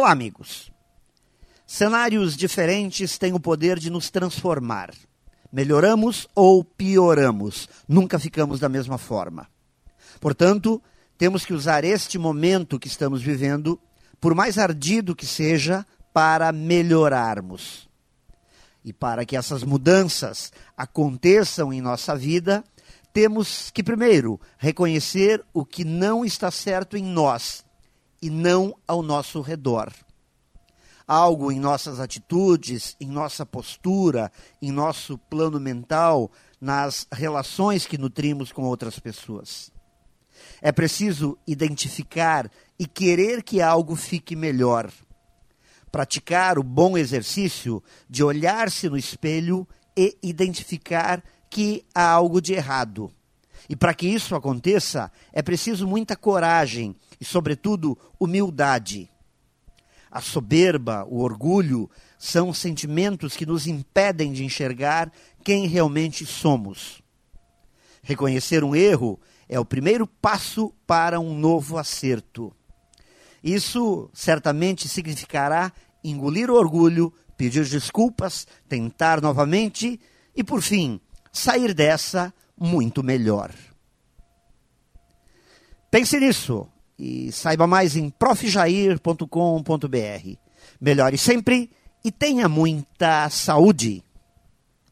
Olá, amigos. Cenários diferentes têm o poder de nos transformar. Melhoramos ou pioramos, nunca ficamos da mesma forma. Portanto, temos que usar este momento que estamos vivendo, por mais ardido que seja, para melhorarmos. E para que essas mudanças aconteçam em nossa vida, temos que, primeiro, reconhecer o que não está certo em nós e não ao nosso redor. Algo em nossas atitudes, em nossa postura, em nosso plano mental, nas relações que nutrimos com outras pessoas. É preciso identificar e querer que algo fique melhor. Praticar o bom exercício de olhar-se no espelho e identificar que há algo de errado. E para que isso aconteça, é preciso muita coragem e, sobretudo, humildade. A soberba, o orgulho, são sentimentos que nos impedem de enxergar quem realmente somos. Reconhecer um erro é o primeiro passo para um novo acerto. Isso certamente significará engolir o orgulho, pedir desculpas, tentar novamente e, por fim, sair dessa muito melhor. Pense nisso e saiba mais em profjair.com.br. Melhore sempre e tenha muita saúde.